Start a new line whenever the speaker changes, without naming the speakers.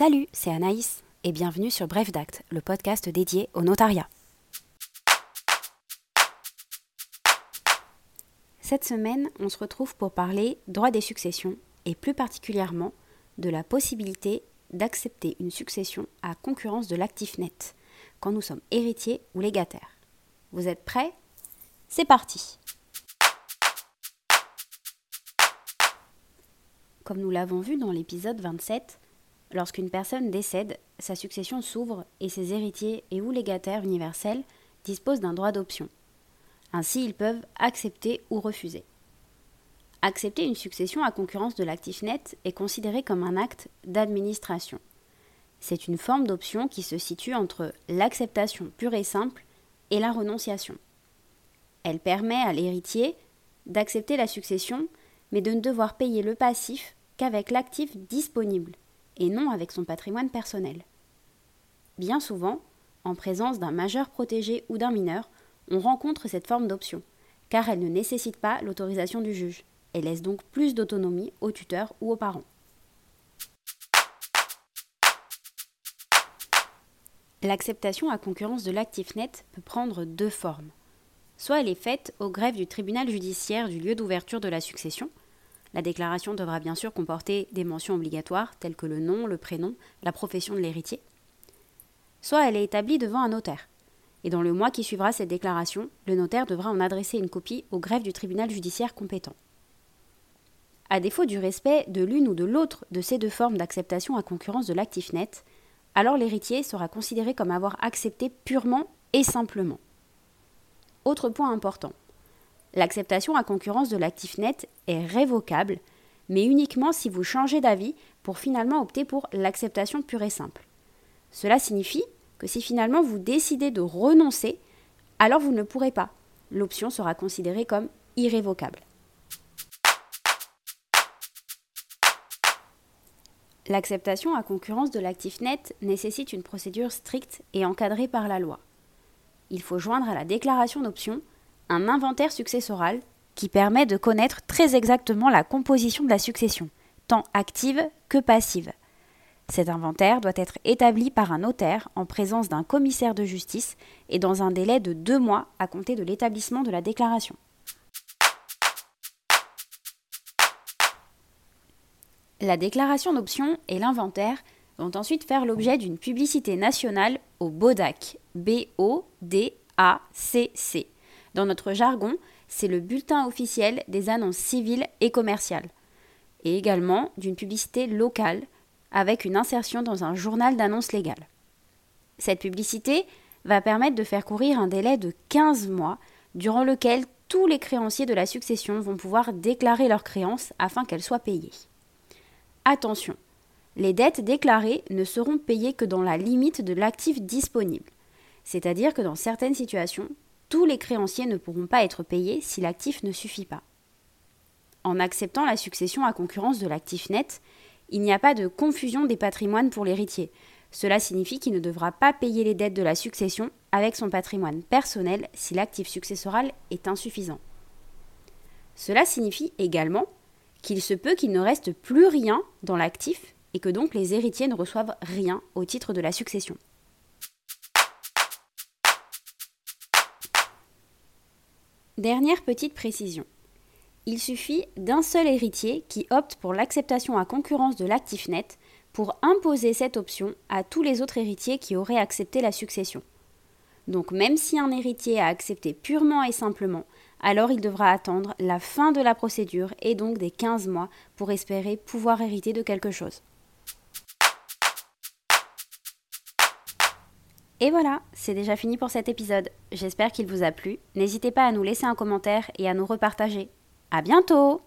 Salut, c'est Anaïs et bienvenue sur Bref d'Acte, le podcast dédié au notariat. Cette semaine, on se retrouve pour parler droit des successions et plus particulièrement de la possibilité d'accepter une succession à concurrence de l'actif net quand nous sommes héritiers ou légataires. Vous êtes prêts? C'est parti Comme nous l'avons vu dans l'épisode 27, lorsqu'une personne décède, sa succession s'ouvre et ses héritiers et ou légataires universels disposent d'un droit d'option. Ainsi, ils peuvent accepter ou refuser. Accepter une succession à concurrence de l'actif net est considéré comme un acte d'administration. C'est une forme d'option qui se situe entre l'acceptation pure et simple et la renonciation. Elle permet à l'héritier d'accepter la succession, mais de ne devoir payer le passif qu'avec l'actif disponible, et non avec son patrimoine personnel. Bien souvent, en présence d'un majeur protégé ou d'un mineur, on rencontre cette forme d'option, car elle ne nécessite pas l'autorisation du juge, et laisse donc plus d'autonomie aux tuteurs ou aux parents. L'acceptation à concurrence de l'actif net peut prendre deux formes. Soit elle est faite au greffe du tribunal judiciaire du lieu d'ouverture de la succession, la déclaration devra bien sûr comporter des mentions obligatoires telles que le nom, le prénom, la profession de l'héritier. Soit elle est établie devant un notaire. Et dans le mois qui suivra cette déclaration, le notaire devra en adresser une copie au greffe du tribunal judiciaire compétent. À défaut du respect de l'une ou de l'autre de ces deux formes d'acceptation à concurrence de l'actif net, alors l'héritier sera considéré comme avoir accepté purement et simplement. Autre point important. L'acceptation à concurrence de l'actif net est révocable, mais uniquement si vous changez d'avis pour finalement opter pour l'acceptation pure et simple. Cela signifie que si finalement vous décidez de renoncer, alors vous ne pourrez pas. L'option sera considérée comme irrévocable. L'acceptation à concurrence de l'actif net nécessite une procédure stricte et encadrée par la loi. Il faut joindre à la déclaration d'option un inventaire successoral qui permet de connaître très exactement la composition de la succession, tant active que passive. Cet inventaire doit être établi par un notaire en présence d'un commissaire de justice et dans un délai de deux mois à compter de l'établissement de la déclaration. La déclaration d'option et l'inventaire vont ensuite faire l'objet d'une publicité nationale au BODAC, B-O-D-A-C-C, dans notre jargon, c'est le bulletin officiel des annonces civiles et commerciales, et également d'une publicité locale avec une insertion dans un journal d'annonces légales. Cette publicité va permettre de faire courir un délai de 15 mois durant lequel tous les créanciers de la succession vont pouvoir déclarer leurs créances afin qu'elles soient payées. Attention, les dettes déclarées ne seront payées que dans la limite de l'actif disponible, c'est-à-dire que dans certaines situations, tous les créanciers ne pourront pas être payés si l'actif ne suffit pas. En acceptant la succession à concurrence de l'actif net, il n'y a pas de confusion des patrimoines pour l'héritier. Cela signifie qu'il ne devra pas payer les dettes de la succession avec son patrimoine personnel si l'actif successoral est insuffisant. Cela signifie également qu'il se peut qu'il ne reste plus rien dans l'actif et que donc les héritiers ne reçoivent rien au titre de la succession. Dernière petite précision. Il suffit d'un seul héritier qui opte pour l'acceptation à concurrence de l'actif net pour imposer cette option à tous les autres héritiers qui auraient accepté la succession. Donc même si un héritier a accepté purement et simplement, alors il devra attendre la fin de la procédure et donc des 15 mois pour espérer pouvoir hériter de quelque chose. Et voilà, c'est déjà fini pour cet épisode. J'espère qu'il vous a plu. N'hésitez pas à nous laisser un commentaire et à nous repartager. À bientôt!